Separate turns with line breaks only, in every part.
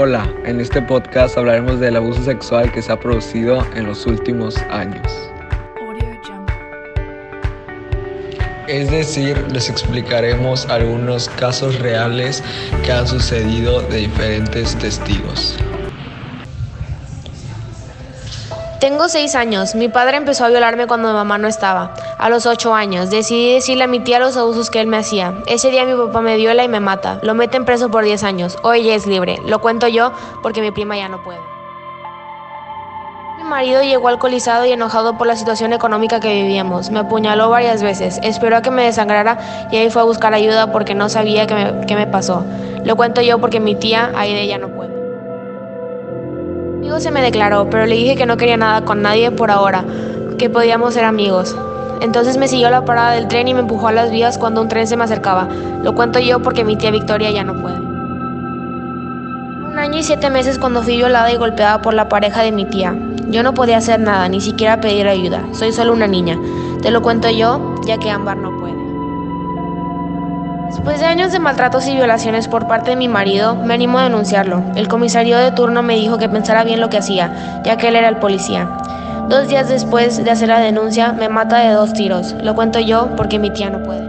Hola, en este podcast hablaremos del abuso sexual que se ha producido en los últimos años. Es decir, les explicaremos algunos casos reales que han sucedido de diferentes testigos.
Tengo seis años. Mi padre empezó a violarme cuando mi mamá no estaba. A los ocho años, decidí decirle a mi tía los abusos que él me hacía. Ese día mi papá me viola y me mata. Lo meten preso por diez años. Hoy ya es libre. Lo cuento yo porque mi prima ya no puede. Mi marido llegó alcoholizado y enojado por la situación económica que vivíamos. Me apuñaló varias veces. Esperó a que me desangrara y ahí fue a buscar ayuda porque no sabía qué me, qué me pasó. Lo cuento yo porque mi tía Aide ya no puede amigo se me declaró, pero le dije que no quería nada con nadie por ahora, que podíamos ser amigos. Entonces me siguió a la parada del tren y me empujó a las vías cuando un tren se me acercaba. Lo cuento yo porque mi tía Victoria ya no puede. Un año y siete meses cuando fui violada y golpeada por la pareja de mi tía. Yo no podía hacer nada, ni siquiera pedir ayuda. Soy solo una niña. Te lo cuento yo, ya que Ámbar no puede. Después de años de maltratos y violaciones por parte de mi marido, me animó a denunciarlo. El comisario de turno me dijo que pensara bien lo que hacía, ya que él era el policía. Dos días después de hacer la denuncia, me mata de dos tiros. Lo cuento yo porque mi tía no puede.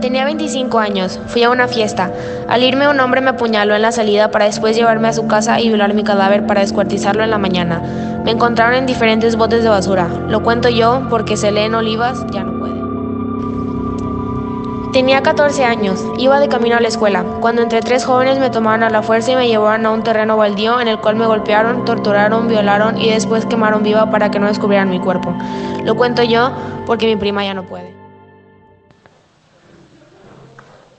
Tenía 25 años, fui a una fiesta. Al irme un hombre me apuñaló en la salida para después llevarme a su casa y violar mi cadáver para descuartizarlo en la mañana. Me encontraron en diferentes botes de basura. Lo cuento yo porque se leen olivas, ya no puede. Tenía 14 años, iba de camino a la escuela, cuando entre tres jóvenes me tomaron a la fuerza y me llevaron a un terreno baldío en el cual me golpearon, torturaron, violaron y después quemaron viva para que no descubrieran mi cuerpo. Lo cuento yo porque mi prima ya no puede.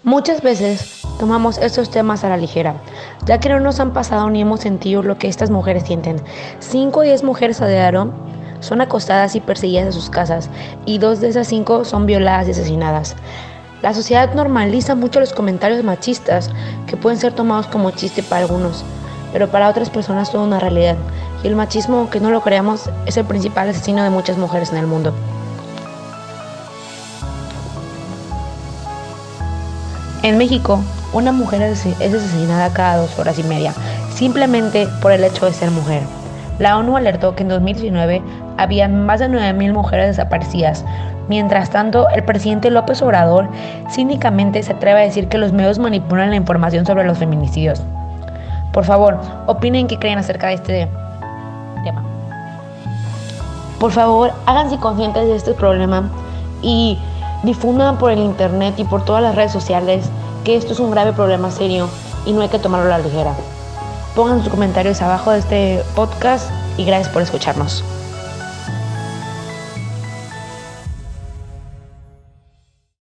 Muchas veces tomamos estos temas a la ligera, ya que no nos han pasado ni hemos sentido lo que estas mujeres sienten. Cinco o diez mujeres a son acostadas y perseguidas de sus casas, y dos de esas cinco son violadas y asesinadas. La sociedad normaliza mucho los comentarios machistas que pueden ser tomados como chiste para algunos, pero para otras personas son una realidad. Y el machismo, aunque no lo creamos, es el principal asesino de muchas mujeres en el mundo. En México, una mujer es asesinada cada dos horas y media, simplemente por el hecho de ser mujer. La ONU alertó que en 2019 había más de 9.000 mujeres desaparecidas, Mientras tanto, el presidente López Obrador cínicamente se atreve a decir que los medios manipulan la información sobre los feminicidios. Por favor, opinen qué creen acerca de este tema. Por favor, háganse conscientes de este problema y difundan por el internet y por todas las redes sociales que esto es un grave problema serio y no hay que tomarlo a la ligera. Pongan sus comentarios abajo de este podcast y gracias por escucharnos.